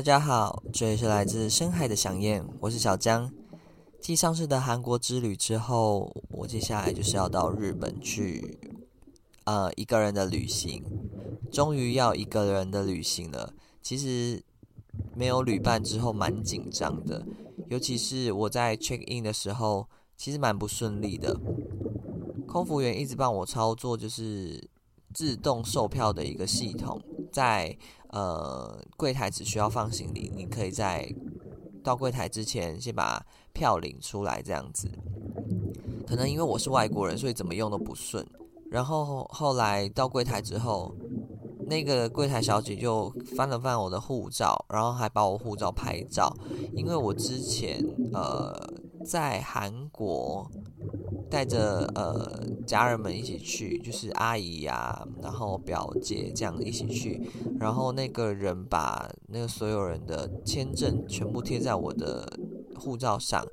大家好，这里是来自深海的响燕，我是小江。继上次的韩国之旅之后，我接下来就是要到日本去，呃，一个人的旅行。终于要一个人的旅行了。其实没有旅伴之后蛮紧张的，尤其是我在 check in 的时候，其实蛮不顺利的。空服员一直帮我操作，就是自动售票的一个系统，在呃柜台只需要放行李，你可以在到柜台之前先把票领出来，这样子。可能因为我是外国人，所以怎么用都不顺。然后后来到柜台之后，那个柜台小姐就翻了翻我的护照，然后还把我护照拍照，因为我之前呃在韩国。带着呃家人们一起去，就是阿姨呀、然后表姐这样一起去，然后那个人把那个所有人的签证全部贴在我的护照上。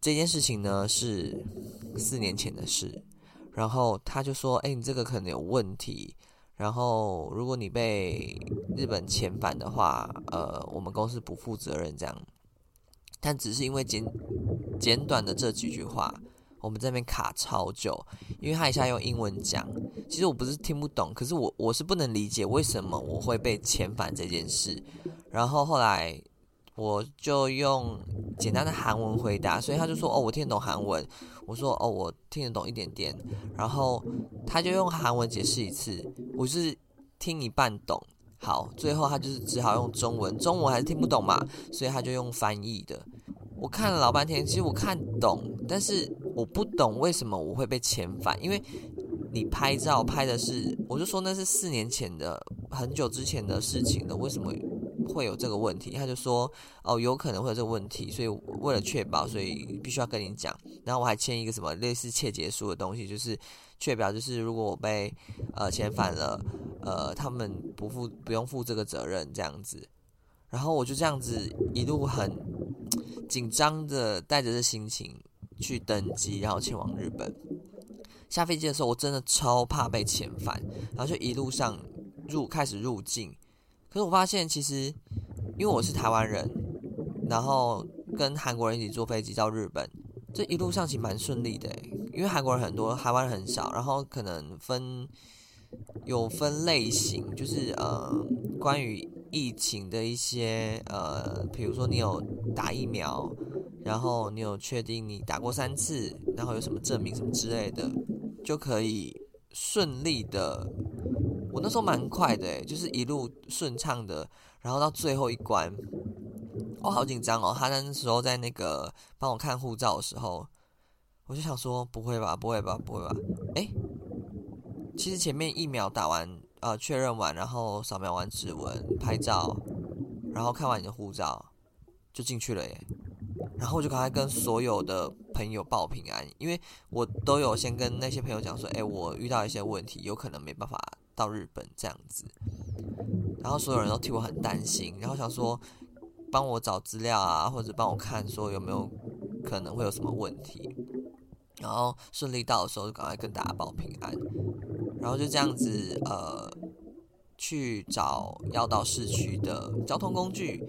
这件事情呢是四年前的事，然后他就说：“哎，你这个可能有问题，然后如果你被日本遣返的话，呃，我们公司不负责任这样。”但只是因为简简短的这几句话。我们这边卡超久，因为他一下用英文讲，其实我不是听不懂，可是我我是不能理解为什么我会被遣返这件事。然后后来我就用简单的韩文回答，所以他就说：“哦，我听得懂韩文。”我说：“哦，我听得懂一点点。”然后他就用韩文解释一次，我是听一半懂。好，最后他就是只好用中文，中文还是听不懂嘛，所以他就用翻译的。我看了老半天，其实我看懂，但是我不懂为什么我会被遣返。因为你拍照拍的是，我就说那是四年前的，很久之前的事情了，为什么会有这个问题？他就说哦，有可能会有这个问题，所以为了确保，所以必须要跟你讲。然后我还签一个什么类似切结书的东西，就是确保，就是如果我被呃遣返了，呃，他们不负不用负这个责任这样子。然后我就这样子一路很。紧张的带着这心情去登机，然后前往日本。下飞机的时候，我真的超怕被遣返，然后就一路上入开始入境。可是我发现，其实因为我是台湾人，然后跟韩国人一起坐飞机到日本，这一路上其实蛮顺利的。因为韩国人很多，台湾人很少，然后可能分有分类型，就是呃，关于。疫情的一些呃，比如说你有打疫苗，然后你有确定你打过三次，然后有什么证明什么之类的，就可以顺利的。我那时候蛮快的，就是一路顺畅的，然后到最后一关，我好紧张哦。他那时候在那个帮我看护照的时候，我就想说不会吧，不会吧，不会吧？诶，其实前面疫苗打完。呃，确认完，然后扫描完指纹、拍照，然后看完你的护照，就进去了耶。然后我就赶快跟所有的朋友报平安，因为我都有先跟那些朋友讲说，哎，我遇到一些问题，有可能没办法到日本这样子。然后所有人都替我很担心，然后想说帮我找资料啊，或者帮我看说有没有可能会有什么问题。然后顺利到的时候，就赶快跟大家报平安。然后就这样子，呃，去找要到市区的交通工具。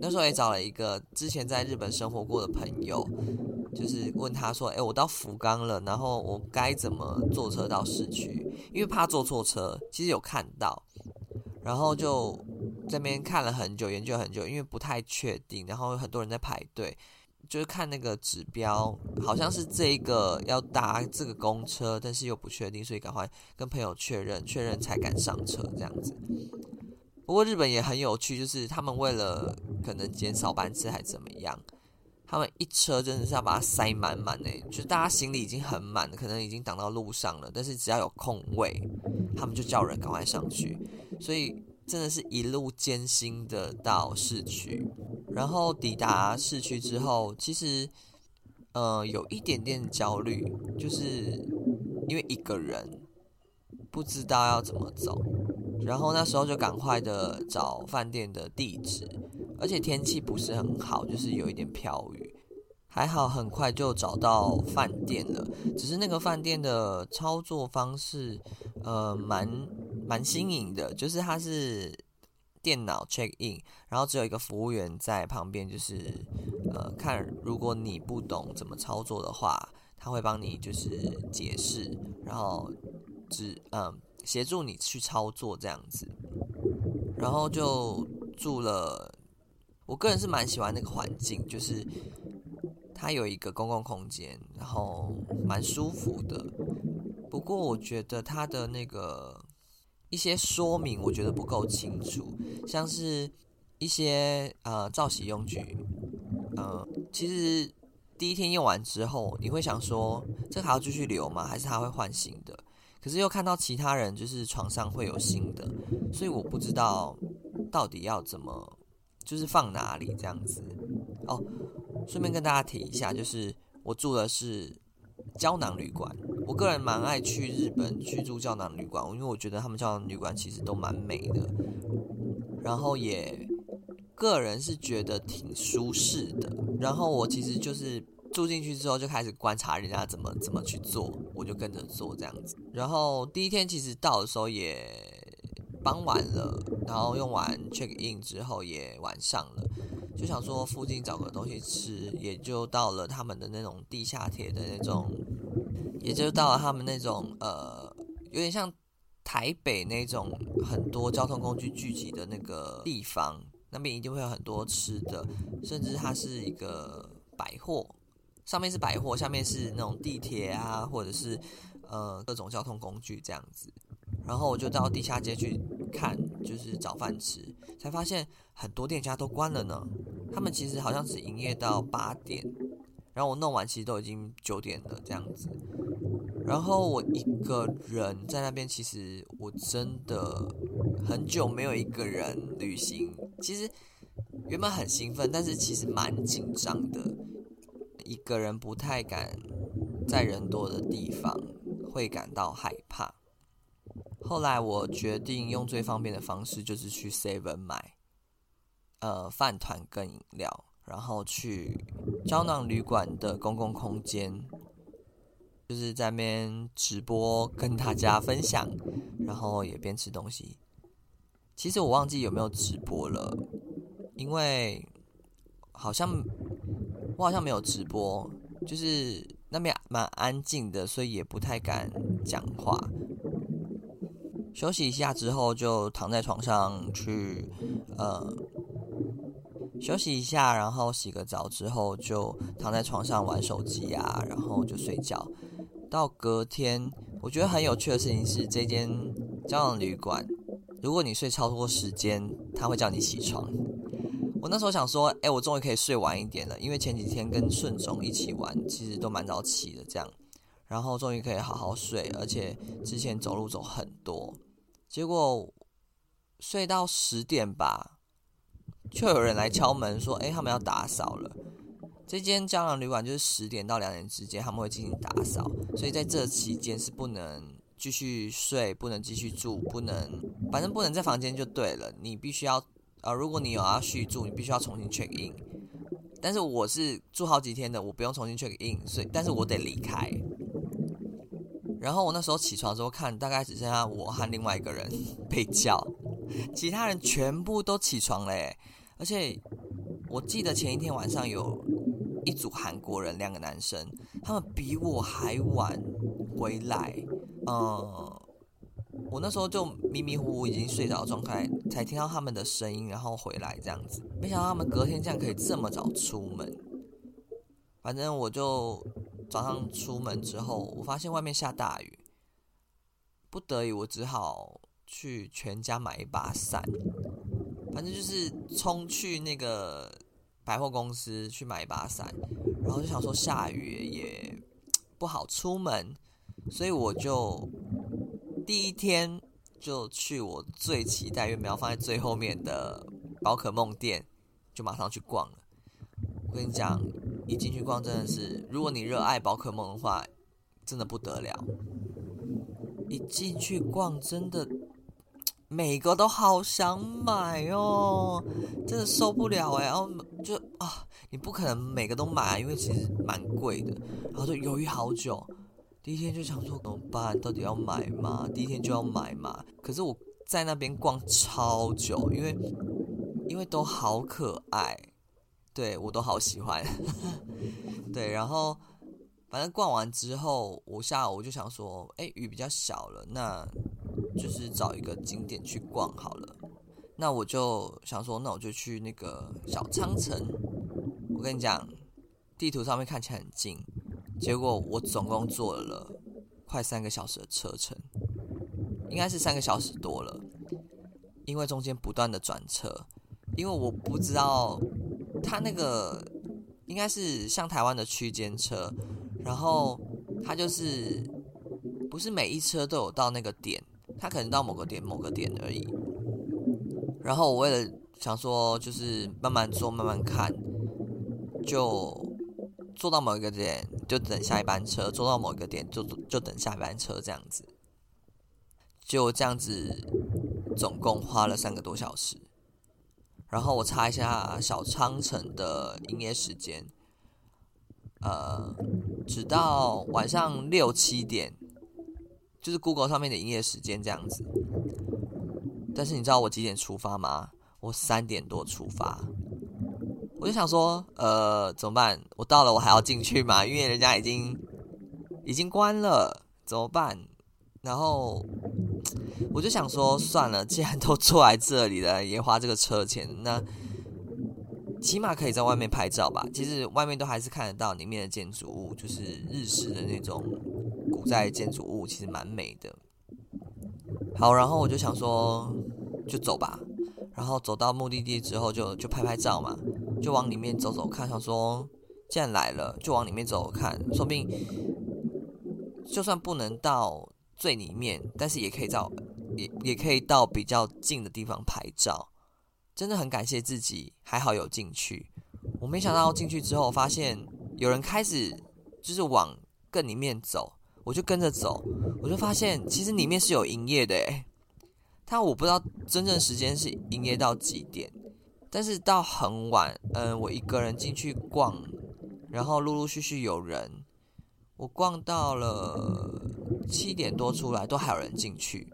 那时候也找了一个之前在日本生活过的朋友，就是问他说：“诶，我到福冈了，然后我该怎么坐车到市区？因为怕坐错车。其实有看到，然后就这边看了很久，研究很久，因为不太确定。然后很多人在排队。”就是看那个指标，好像是这个要搭这个公车，但是又不确定，所以赶快跟朋友确认，确认才敢上车这样子。不过日本也很有趣，就是他们为了可能减少班次还怎么样，他们一车真的是要把它塞满满诶，就大家行李已经很满了，可能已经挡到路上了，但是只要有空位，他们就叫人赶快上去，所以。真的是一路艰辛的到市区，然后抵达市区之后，其实呃有一点点焦虑，就是因为一个人不知道要怎么走，然后那时候就赶快的找饭店的地址，而且天气不是很好，就是有一点飘雨，还好很快就找到饭店了，只是那个饭店的操作方式呃蛮。蛮新颖的，就是它是电脑 check in，然后只有一个服务员在旁边，就是呃看如果你不懂怎么操作的话，他会帮你就是解释，然后只嗯协助你去操作这样子，然后就住了。我个人是蛮喜欢那个环境，就是它有一个公共空间，然后蛮舒服的。不过我觉得它的那个一些说明，我觉得不够清楚，像是一些呃造洗用具，呃，其实第一天用完之后，你会想说，这还要继续留吗？还是它会换新的？可是又看到其他人就是床上会有新的，所以我不知道到底要怎么。就是放哪里这样子哦。顺便跟大家提一下，就是我住的是胶囊旅馆。我个人蛮爱去日本去住胶囊旅馆，因为我觉得他们胶囊旅馆其实都蛮美的，然后也个人是觉得挺舒适的。然后我其实就是住进去之后就开始观察人家怎么怎么去做，我就跟着做这样子。然后第一天其实到的时候也。傍晚了，然后用完 check in 之后也晚上了，就想说附近找个东西吃，也就到了他们的那种地下铁的那种，也就到了他们那种呃，有点像台北那种很多交通工具聚集的那个地方，那边一定会有很多吃的，甚至它是一个百货，上面是百货，下面是那种地铁啊，或者是呃各种交通工具这样子。然后我就到地下街去看，就是找饭吃，才发现很多店家都关了呢。他们其实好像只营业到八点，然后我弄完其实都已经九点了这样子。然后我一个人在那边，其实我真的很久没有一个人旅行。其实原本很兴奋，但是其实蛮紧张的。一个人不太敢在人多的地方，会感到害怕。后来我决定用最方便的方式，就是去 Seven 买，呃，饭团跟饮料，然后去胶囊旅馆的公共空间，就是在那边直播跟大家分享，然后也边吃东西。其实我忘记有没有直播了，因为好像我好像没有直播，就是那边蛮安静的，所以也不太敢讲话。休息一下之后，就躺在床上去，呃，休息一下，然后洗个澡之后，就躺在床上玩手机啊，然后就睡觉。到隔天，我觉得很有趣的事情是，这间胶囊旅馆，如果你睡超多时间，他会叫你起床。我那时候想说，哎，我终于可以睡晚一点了，因为前几天跟顺总一起玩，其实都蛮早起的，这样，然后终于可以好好睡，而且之前走路走很多。结果睡到十点吧，就有人来敲门说：“哎，他们要打扫了。”这间胶囊旅馆就是十点到两点之间他们会进行打扫，所以在这期间是不能继续睡，不能继续住，不能，反正不能在房间就对了。你必须要，呃，如果你有要续住，你必须要重新 check in。但是我是住好几天的，我不用重新 check in，所以但是我得离开。然后我那时候起床之后看，大概只剩下我和另外一个人 被叫，其他人全部都起床了。而且我记得前一天晚上有一组韩国人，两个男生，他们比我还晚回来。嗯，我那时候就迷迷糊糊已经睡着状态，才听到他们的声音，然后回来这样子。没想到他们隔天这样可以这么早出门。反正我就。早上出门之后，我发现外面下大雨，不得已我只好去全家买一把伞。反正就是冲去那个百货公司去买一把伞，然后就想说下雨也不好出门，所以我就第一天就去我最期待，原本要放在最后面的宝可梦店，就马上去逛了。我跟你讲。一进去逛真的是，如果你热爱宝可梦的话，真的不得了。一进去逛，真的每个都好想买哦，真的受不了哎！然后就啊，你不可能每个都买啊，因为其实蛮贵的。然后就犹豫好久，第一天就想说怎么办？到底要买吗？第一天就要买吗？可是我在那边逛超久，因为因为都好可爱，对，我都好喜欢。对，然后反正逛完之后，我下午我就想说，哎，雨比较小了，那就是找一个景点去逛好了。那我就想说，那我就去那个小仓城。我跟你讲，地图上面看起来很近，结果我总共坐了快三个小时的车程，应该是三个小时多了，因为中间不断的转车。因为我不知道，它那个应该是像台湾的区间车，然后它就是不是每一车都有到那个点，它可能到某个点某个点而已。然后我为了想说，就是慢慢坐慢慢看，就坐到某一个点就等下一班车，坐到某一个点就就等下一班车这样子，就这样子，总共花了三个多小时。然后我查一下小仓城的营业时间，呃，直到晚上六七点，就是 Google 上面的营业时间这样子。但是你知道我几点出发吗？我三点多出发，我就想说，呃，怎么办？我到了，我还要进去吗？因为人家已经已经关了，怎么办？然后。我就想说，算了，既然都坐在这里了，也花这个车钱，那起码可以在外面拍照吧。其实外面都还是看得到里面的建筑物，就是日式的那种古代建筑物，其实蛮美的。好，然后我就想说，就走吧。然后走到目的地之后就，就拍拍照嘛，就往里面走走看。想说，既然来了，就往里面走走看，说不定就算不能到最里面，但是也可以照。也也可以到比较近的地方拍照，真的很感谢自己，还好有进去。我没想到进去之后，发现有人开始就是往更里面走，我就跟着走，我就发现其实里面是有营业的诶。但我不知道真正时间是营业到几点，但是到很晚，嗯，我一个人进去逛，然后陆陆续续有人，我逛到了七点多出来，都还有人进去。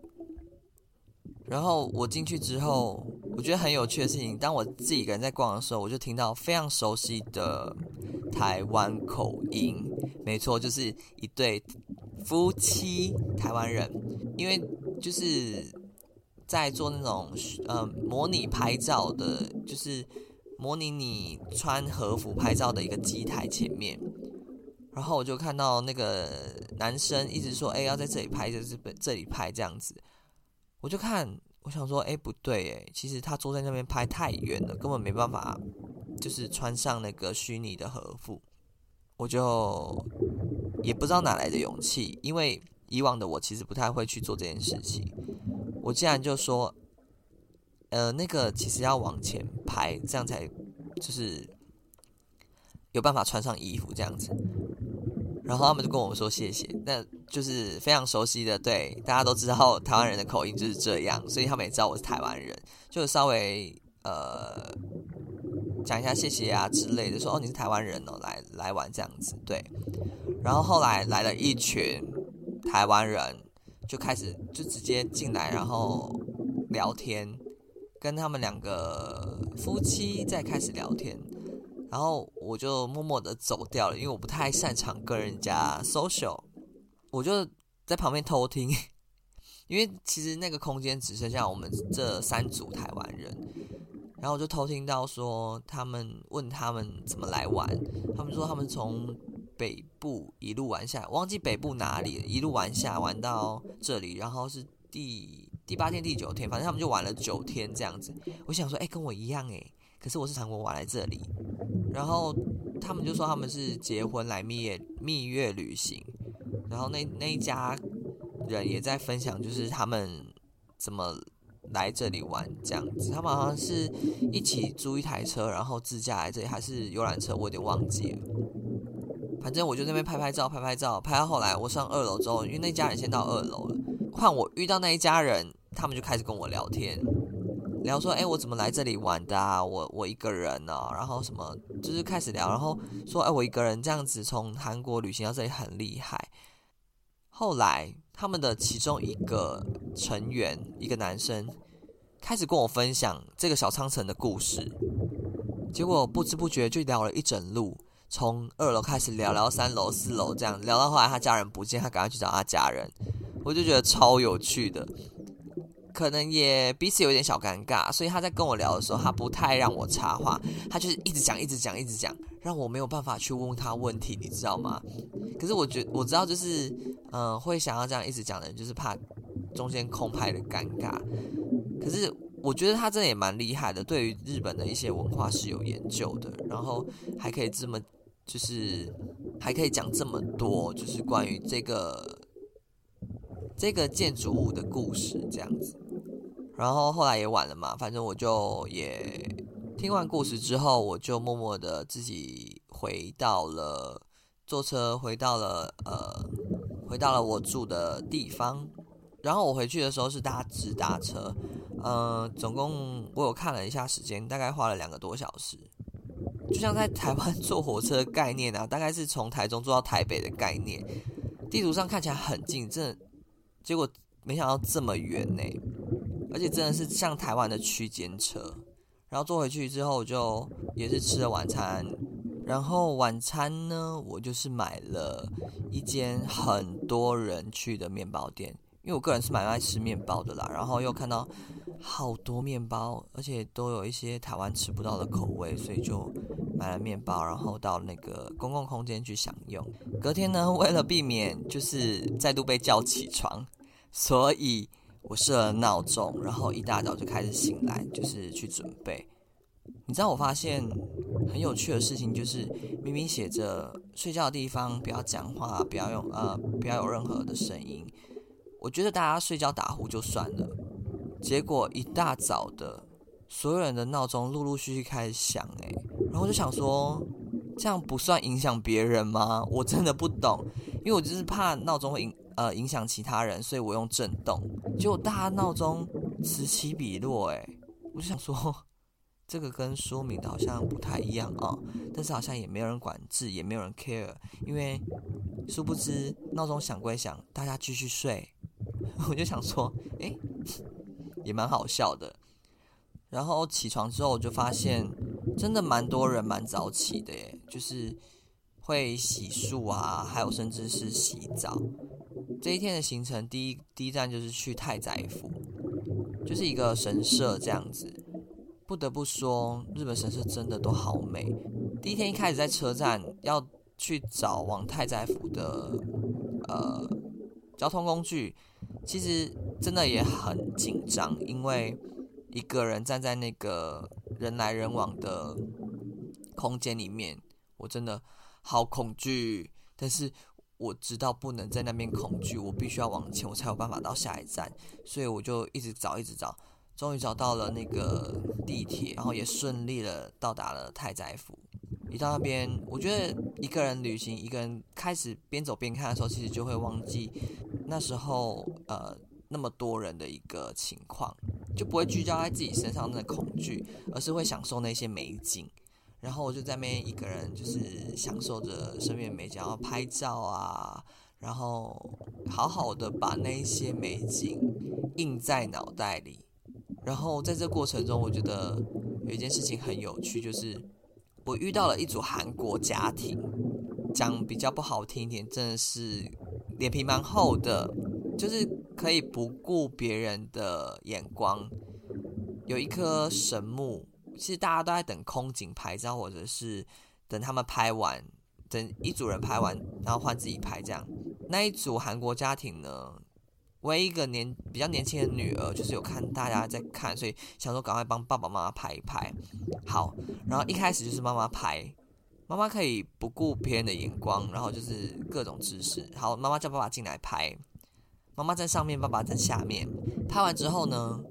然后我进去之后，我觉得很有趣的事情。当我自己一个人在逛的时候，我就听到非常熟悉的台湾口音。没错，就是一对夫妻台湾人，因为就是在做那种呃模拟拍照的，就是模拟你穿和服拍照的一个机台前面。然后我就看到那个男生一直说：“哎，要在这里拍，在这这里拍这样子。”我就看，我想说，哎，不对，哎，其实他坐在那边拍太远了，根本没办法，就是穿上那个虚拟的和服。我就也不知道哪来的勇气，因为以往的我其实不太会去做这件事情。我竟然就说，呃，那个其实要往前拍，这样才就是有办法穿上衣服这样子。然后他们就跟我们说谢谢，那就是非常熟悉的，对，大家都知道台湾人的口音就是这样，所以他们也知道我是台湾人，就稍微呃讲一下谢谢啊之类的，说哦你是台湾人哦，来来玩这样子，对。然后后来来了一群台湾人，就开始就直接进来，然后聊天，跟他们两个夫妻在开始聊天。然后我就默默的走掉了，因为我不太擅长跟人家 social，我就在旁边偷听，因为其实那个空间只剩下我们这三组台湾人，然后我就偷听到说他们问他们怎么来玩，他们说他们从北部一路玩下，忘记北部哪里，一路玩下玩到这里，然后是第第八天第九天，反正他们就玩了九天这样子。我想说，哎，跟我一样哎。可是我是韩国玩来这里，然后他们就说他们是结婚来蜜月蜜月旅行，然后那那一家人也在分享，就是他们怎么来这里玩这样子。他们好像是一起租一台车，然后自驾来这里，还是游览车，我有点忘记了。反正我就那边拍拍照，拍拍照，拍到后来我上二楼之后，因为那家人先到二楼了，换我遇到那一家人，他们就开始跟我聊天。聊说，哎，我怎么来这里玩的啊？我我一个人呢、哦，然后什么，就是开始聊，然后说，哎，我一个人这样子从韩国旅行到这里很厉害。后来，他们的其中一个成员，一个男生，开始跟我分享这个小仓城的故事。结果不知不觉就聊了一整路，从二楼开始聊聊三楼、四楼，这样聊到后来他家人不见，他赶快去找他家人，我就觉得超有趣的。可能也彼此有点小尴尬，所以他在跟我聊的时候，他不太让我插话，他就是一直讲、一直讲、一直讲，让我没有办法去问他问题，你知道吗？可是我觉我知道，就是嗯、会想要这样一直讲的人，就是怕中间空拍的尴尬。可是我觉得他真的也蛮厉害的，对于日本的一些文化是有研究的，然后还可以这么就是还可以讲这么多，就是关于这个这个建筑物的故事这样子。然后后来也晚了嘛，反正我就也听完故事之后，我就默默的自己回到了坐车，回到了呃，回到了我住的地方。然后我回去的时候是搭直达车，呃，总共我有看了一下时间，大概花了两个多小时。就像在台湾 坐火车概念啊，大概是从台中坐到台北的概念。地图上看起来很近，真的，结果没想到这么远呢。而且真的是像台湾的区间车，然后坐回去之后就也是吃了晚餐，然后晚餐呢，我就是买了一间很多人去的面包店，因为我个人是蛮爱吃面包的啦，然后又看到好多面包，而且都有一些台湾吃不到的口味，所以就买了面包，然后到那个公共空间去享用。隔天呢，为了避免就是再度被叫起床，所以。我设了闹钟，然后一大早就开始醒来，就是去准备。你知道我发现很有趣的事情，就是明明写着睡觉的地方不要讲话，不要用呃，不要有任何的声音。我觉得大家睡觉打呼就算了，结果一大早的所有人的闹钟陆陆续续开始响，哎，然后就想说，这样不算影响别人吗？我真的不懂，因为我就是怕闹钟会影。呃，影响其他人，所以我用震动，结果大家闹钟此起彼落，诶，我就想说，这个跟说明的好像不太一样啊、但是好像也没有人管制，也没有人 care，因为殊不知闹钟响归响，大家继续睡，我就想说，诶，也蛮好笑的。然后起床之后，我就发现真的蛮多人蛮早起的，耶，就是会洗漱啊，还有甚至是洗澡。这一天的行程，第一第一站就是去太宰府，就是一个神社这样子。不得不说，日本神社真的都好美。第一天一开始在车站要去找往太宰府的呃交通工具，其实真的也很紧张，因为一个人站在那个人来人往的空间里面，我真的好恐惧。但是。我知道不能在那边恐惧，我必须要往前，我才有办法到下一站。所以我就一直找，一直找，终于找到了那个地铁，然后也顺利的到达了太宰府。一到那边，我觉得一个人旅行，一个人开始边走边看的时候，其实就会忘记那时候呃那么多人的一个情况，就不会聚焦在自己身上的恐惧，而是会享受那些美景。然后我就在那边一个人，就是享受着身边美景，然后拍照啊，然后好好的把那些美景印在脑袋里。然后在这过程中，我觉得有一件事情很有趣，就是我遇到了一组韩国家庭，讲比较不好听一点，真的是脸皮蛮厚的，就是可以不顾别人的眼光，有一颗神木。其实大家都在等空景拍照，或者是等他们拍完，等一组人拍完，然后换自己拍这样。那一组韩国家庭呢，唯一一个年比较年轻的女儿，就是有看大家在看，所以想说赶快帮爸爸妈妈拍一拍。好，然后一开始就是妈妈拍，妈妈可以不顾别人的眼光，然后就是各种姿势。好，妈妈叫爸爸进来拍，妈妈在上面，爸爸在下面。拍完之后呢，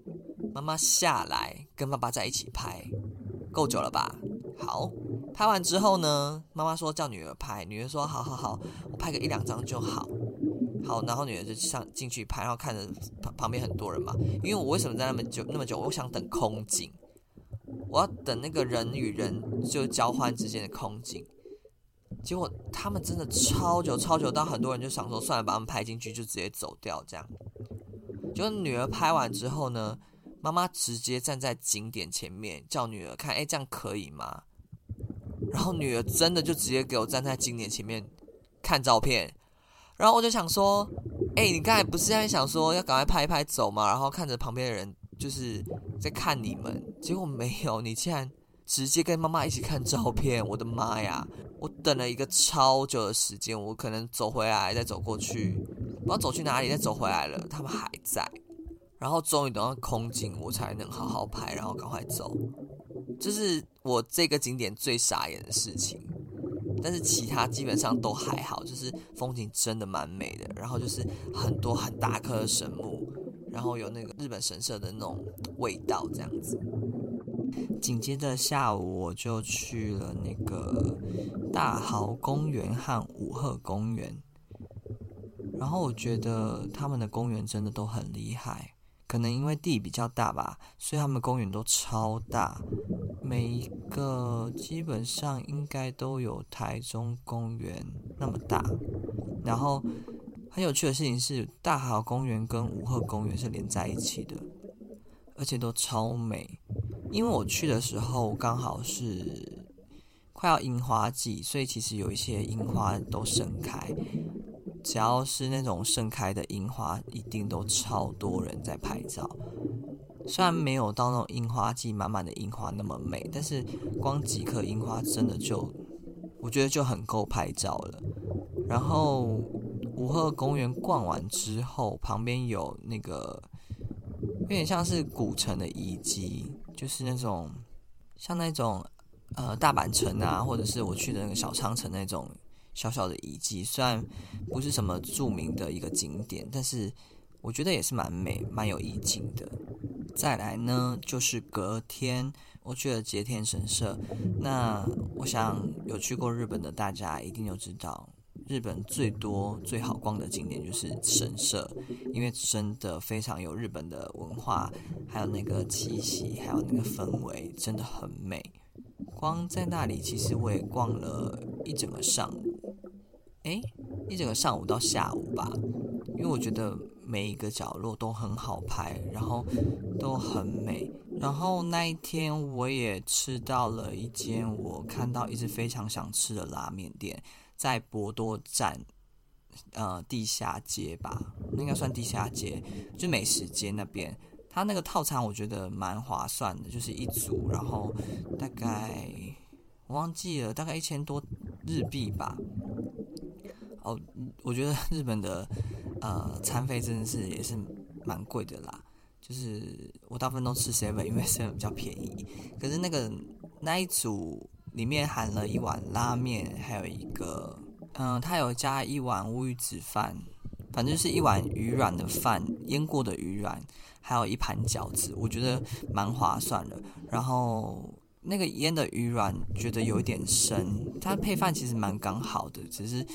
妈妈下来跟爸爸在一起拍，够久了吧？好，拍完之后呢，妈妈说叫女儿拍，女儿说好好好，我拍个一两张就好。好，然后女儿就上进去拍，然后看着旁旁边很多人嘛，因为我为什么在那么久那么久？我想等空景，我要等那个人与人就交换之间的空景。结果他们真的超久超久，到很多人就想说算了，把他们拍进去就直接走掉这样。就女儿拍完之后呢，妈妈直接站在景点前面叫女儿看，哎，这样可以吗？然后女儿真的就直接给我站在景点前面看照片，然后我就想说，哎，你刚才不是在想说要赶快拍一拍走吗？然后看着旁边的人就是在看你们，结果没有，你竟然直接跟妈妈一起看照片，我的妈呀！我等了一个超久的时间，我可能走回来再走过去，不知道走去哪里，再走回来了，他们还在。然后终于等到空景，我才能好好拍，然后赶快走。这是我这个景点最傻眼的事情，但是其他基本上都还好，就是风景真的蛮美的。然后就是很多很大颗的神木，然后有那个日本神社的那种味道，这样子。紧接着下午我就去了那个大豪公园和五鹤公园，然后我觉得他们的公园真的都很厉害。可能因为地比较大吧，所以他们公园都超大，每一个基本上应该都有台中公园那么大。然后很有趣的事情是，大豪公园跟五鹤公园是连在一起的，而且都超美。因为我去的时候刚好是快要樱花季，所以其实有一些樱花都盛开。只要是那种盛开的樱花，一定都超多人在拍照。虽然没有到那种樱花季满满的樱花那么美，但是光几颗樱花真的就，我觉得就很够拍照了。然后五鹤公园逛完之后，旁边有那个有点像是古城的遗迹，就是那种像那种呃大阪城啊，或者是我去的那个小仓城那种。小小的遗迹，虽然不是什么著名的一个景点，但是我觉得也是蛮美、蛮有意境的。再来呢，就是隔天我去了结田神社。那我想有去过日本的大家一定都知道，日本最多最好逛的景点就是神社，因为真的非常有日本的文化，还有那个气息，还有那个氛围，真的很美。光在那里，其实我也逛了一整个上午，诶，一整个上午到下午吧，因为我觉得每一个角落都很好拍，然后都很美。然后那一天我也吃到了一间我看到一直非常想吃的拉面店，在博多站，呃，地下街吧，那应该算地下街，就美食街那边。他那个套餐我觉得蛮划算的，就是一组，然后大概我忘记了，大概一千多日币吧。哦，我觉得 日本的呃餐费真的是也是蛮贵的啦。就是我大部分都吃 seven，因为 seven 比较便宜。可是那个那一组里面含了一碗拉面，还有一个嗯，他有加一碗乌鱼子饭，反正是一碗鱼软的饭，腌过的鱼软。还有一盘饺子，我觉得蛮划算的。然后那个腌的鱼软觉得有一点生，它配饭其实蛮刚好的，只是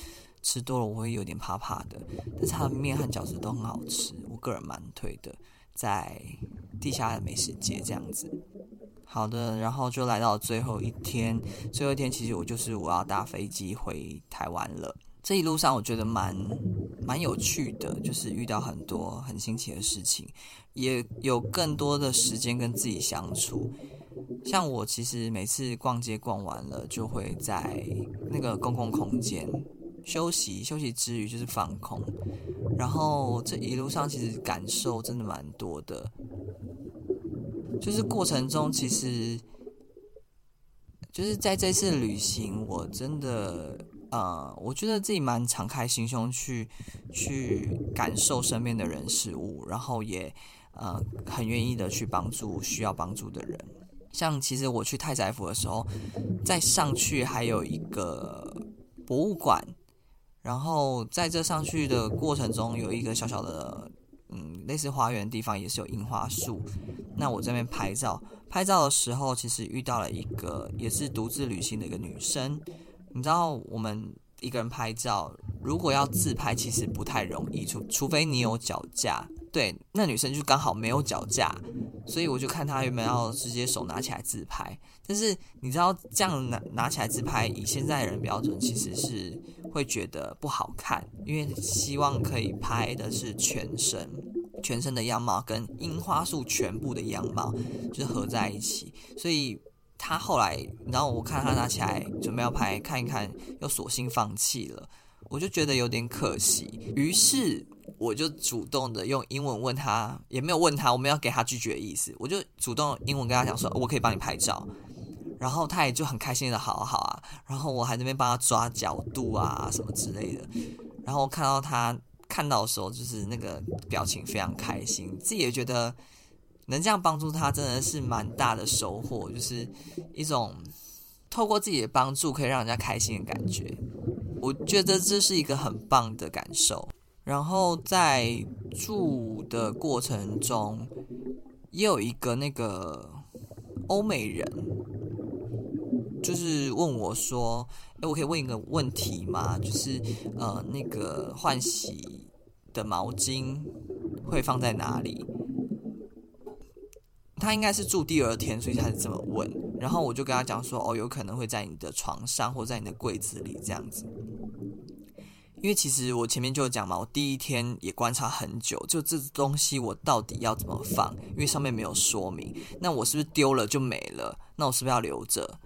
吃多了我会有点怕怕的。但是它的面和饺子都很好吃，我个人蛮推的。在地下的美食街这样子。好的，然后就来到最后一天，最后一天其实我就是我要搭飞机回台湾了。这一路上我觉得蛮蛮有趣的，就是遇到很多很新奇的事情，也有更多的时间跟自己相处。像我其实每次逛街逛完了，就会在那个公共空间休息，休息之余就是放空。然后这一路上其实感受真的蛮多的，就是过程中其实就是在这次旅行，我真的。呃，我觉得自己蛮敞开心胸去去感受身边的人事物，然后也呃很愿意的去帮助需要帮助的人。像其实我去太宰府的时候，在上去还有一个博物馆，然后在这上去的过程中，有一个小小的嗯类似花园的地方，也是有樱花树。那我这边拍照，拍照的时候，其实遇到了一个也是独自旅行的一个女生。你知道我们一个人拍照，如果要自拍，其实不太容易，除除非你有脚架。对，那女生就刚好没有脚架，所以我就看她有没有要直接手拿起来自拍。但是你知道这样拿拿起来自拍，以现在人标准，其实是会觉得不好看，因为希望可以拍的是全身。全身的样貌跟樱花树全部的样貌就是合在一起，所以他后来，然后我看他拿起来准备要拍，看一看，又索性放弃了，我就觉得有点可惜。于是我就主动的用英文问他，也没有问他，我没有给他拒绝的意思，我就主动英文跟他讲说，我可以帮你拍照，然后他也就很开心的，好好啊，然后我还在那边帮他抓角度啊什么之类的，然后看到他。看到的时候，就是那个表情非常开心，自己也觉得能这样帮助他，真的是蛮大的收获，就是一种透过自己的帮助可以让人家开心的感觉。我觉得这是一个很棒的感受。然后在住的过程中，也有一个那个欧美人，就是问我说。诶，我可以问一个问题吗？就是呃，那个换洗的毛巾会放在哪里？他应该是住第二天，所以他是这么问。然后我就跟他讲说，哦，有可能会在你的床上，或在你的柜子里这样子。因为其实我前面就有讲嘛，我第一天也观察很久，就这东西我到底要怎么放？因为上面没有说明，那我是不是丢了就没了？那我是不是要留着？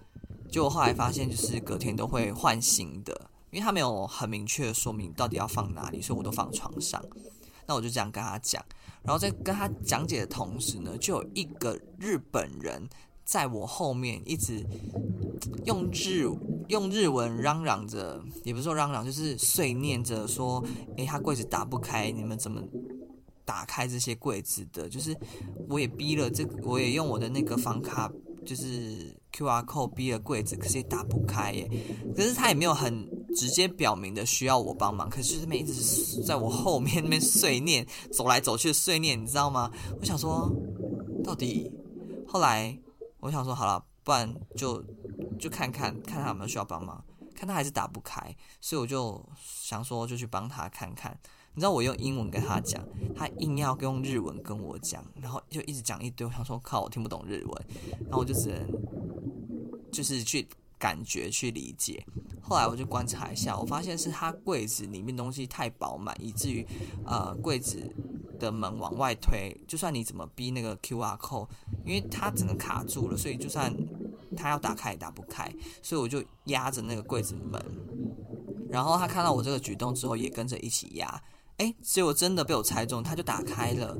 就我后来发现，就是隔天都会换新的，因为他没有很明确说明到底要放哪里，所以我都放床上。那我就这样跟他讲，然后在跟他讲解的同时呢，就有一个日本人在我后面一直用日用日文嚷嚷着，也不是说嚷嚷，就是碎念着说：“诶，他柜子打不开，你们怎么打开这些柜子的？”就是我也逼了这个，我也用我的那个房卡。就是 QR code 逼了柜子，可是也打不开耶。可是他也没有很直接表明的需要我帮忙，可是这边一直在我后面那边碎念，走来走去的碎念，你知道吗？我想说，到底后来我想说，好了，不然就就看看看他有没有需要帮忙，看他还是打不开，所以我就想说，就去帮他看看。你知道我用英文跟他讲，他硬要用日文跟我讲，然后就一直讲一堆。我想说，靠，我听不懂日文，然后我就只能就是去感觉去理解。后来我就观察一下，我发现是他柜子里面东西太饱满，以至于呃柜子的门往外推，就算你怎么逼那个 QR 柜因为它整个卡住了，所以就算他要打开也打不开，所以我就压着那个柜子门。然后他看到我这个举动之后，也跟着一起压。哎，结果真的被我猜中，他就打开了。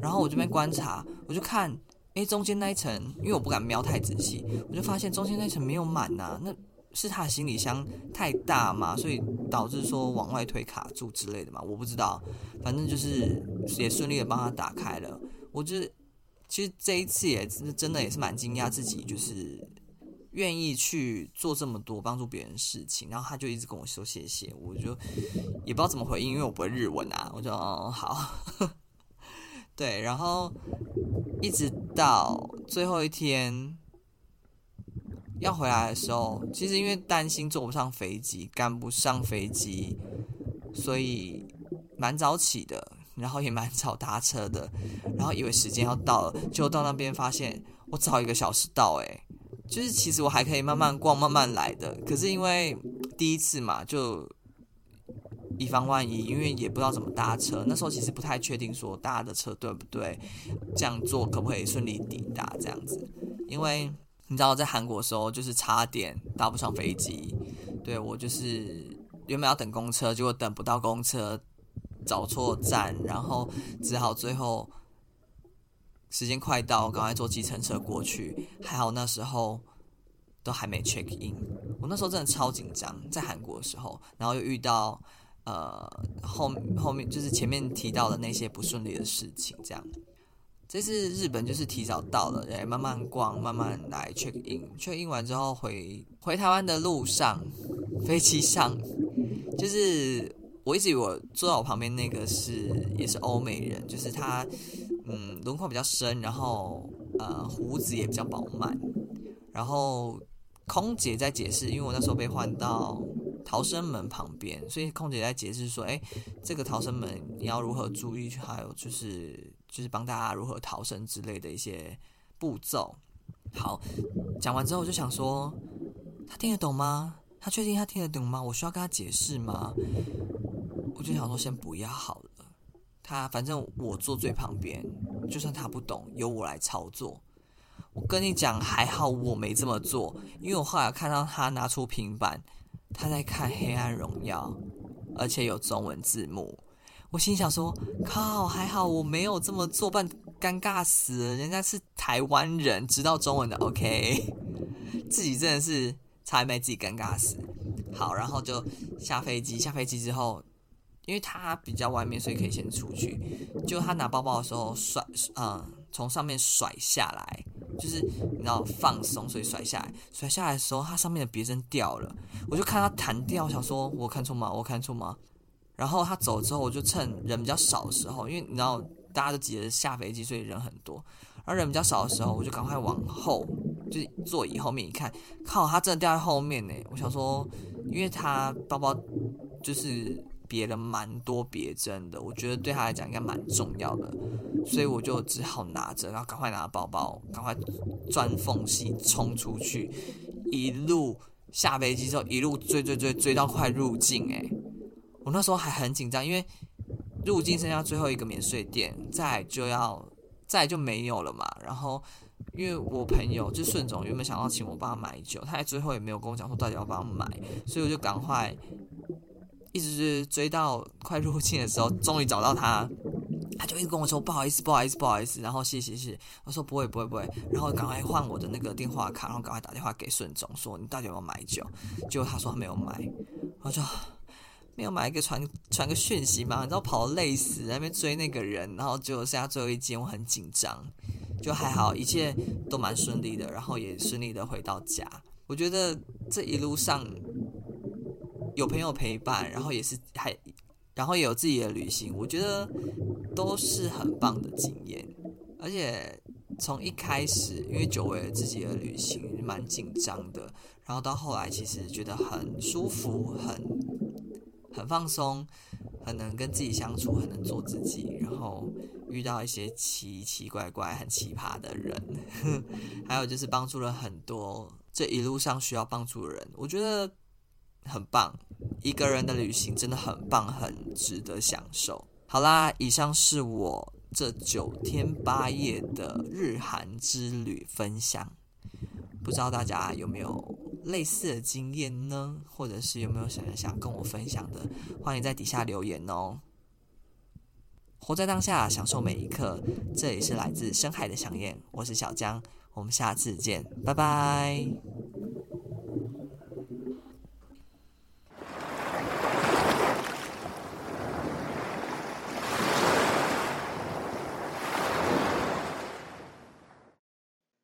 然后我这边观察，我就看，哎，中间那一层，因为我不敢瞄太仔细，我就发现中间那一层没有满呐。那是他的行李箱太大嘛，所以导致说往外推卡住之类的嘛，我不知道。反正就是也顺利的帮他打开了。我觉得其实这一次也真的也是蛮惊讶自己，就是。愿意去做这么多帮助别人事情，然后他就一直跟我说谢谢，我就也不知道怎么回应，因为我不会日文啊，我就哦好，对，然后一直到最后一天要回来的时候，其实因为担心坐不上飞机，赶不上飞机，所以蛮早起的，然后也蛮早搭车的，然后以为时间要到了，就到那边发现我早一个小时到，欸，诶。就是其实我还可以慢慢逛、慢慢来的，可是因为第一次嘛，就以防万一，因为也不知道怎么搭车，那时候其实不太确定说搭的车对不对，这样做可不可以顺利抵达这样子。因为你知道在韩国的时候，就是差点搭不上飞机，对，我就是原本要等公车，结果等不到公车，找错站，然后只好最后。时间快到，赶快坐计程车过去。还好那时候都还没 check in，我那时候真的超紧张，在韩国的时候，然后又遇到呃后后面就是前面提到的那些不顺利的事情，这样。这次日本就是提早到了，对，慢慢逛，慢慢来 check in。check in 完之后回回台湾的路上，飞机上就是我一直以为我坐在我旁边那个是也是欧美人，就是他。嗯，轮廓比较深，然后呃胡子也比较饱满，然后空姐在解释，因为我那时候被换到逃生门旁边，所以空姐在解释说，哎，这个逃生门你要如何注意，还有就是就是帮大家如何逃生之类的一些步骤。好，讲完之后我就想说，他听得懂吗？他确定他听得懂吗？我需要跟他解释吗？我就想说，先不要好了。他反正我坐最旁边，就算他不懂，由我来操作。我跟你讲，还好我没这么做，因为我后来看到他拿出平板，他在看《黑暗荣耀》，而且有中文字幕。我心想说：靠，还好我没有这么做，不然尴尬死。人家是台湾人，知道中文的，OK。自己真的是差点被自己尴尬死。好，然后就下飞机，下飞机之后。因为他比较外面，所以可以先出去。就他拿包包的时候摔，嗯，从上面甩下来，就是你知道放松，所以甩下来。甩下来的时候，它上面的别针掉了，我就看他弹掉，我想说我看错吗？我看错吗？然后他走之后，我就趁人比较少的时候，因为你知道大家都急着下飞机，所以人很多。而人比较少的时候，我就赶快往后，就是座椅后面一看，靠，他真的掉在后面呢。我想说，因为他包包就是。别了蛮多别针的，我觉得对他来讲应该蛮重要的，所以我就只好拿着，然后赶快拿包包，赶快钻缝隙冲出去，一路下飞机之后一路追追追追到快入境，诶，我那时候还很紧张，因为入境剩下最后一个免税店，再就要再就没有了嘛。然后因为我朋友就顺总原本想要请我帮他买酒，他在最后也没有跟我讲说到底要帮他买，所以我就赶快。一直是追到快入境的时候，终于找到他，他就一直跟我说不好意思，不好意思，不好意思，然后谢谢谢，我说不会不会不会，然后赶快换我的那个电话卡，然后赶快打电话给顺总说你到底有没有买酒？结果他说他没有买，我就没有买，一个传传个讯息嘛，你知道跑累死，在那边追那个人，然后结果剩下最后一间，我很紧张，就还好，一切都蛮顺利的，然后也顺利的回到家。我觉得这一路上。有朋友陪伴，然后也是还，然后也有自己的旅行，我觉得都是很棒的经验。而且从一开始，因为久违了自己的旅行，蛮紧张的，然后到后来其实觉得很舒服，很很放松，很能跟自己相处，很能做自己。然后遇到一些奇奇怪怪、很奇葩的人，还有就是帮助了很多这一路上需要帮助的人。我觉得。很棒，一个人的旅行真的很棒，很值得享受。好啦，以上是我这九天八夜的日韩之旅分享，不知道大家有没有类似的经验呢？或者是有没有什么想跟我分享的？欢迎在底下留言哦。活在当下，享受每一刻。这里是来自深海的想念，我是小江，我们下次见，拜拜。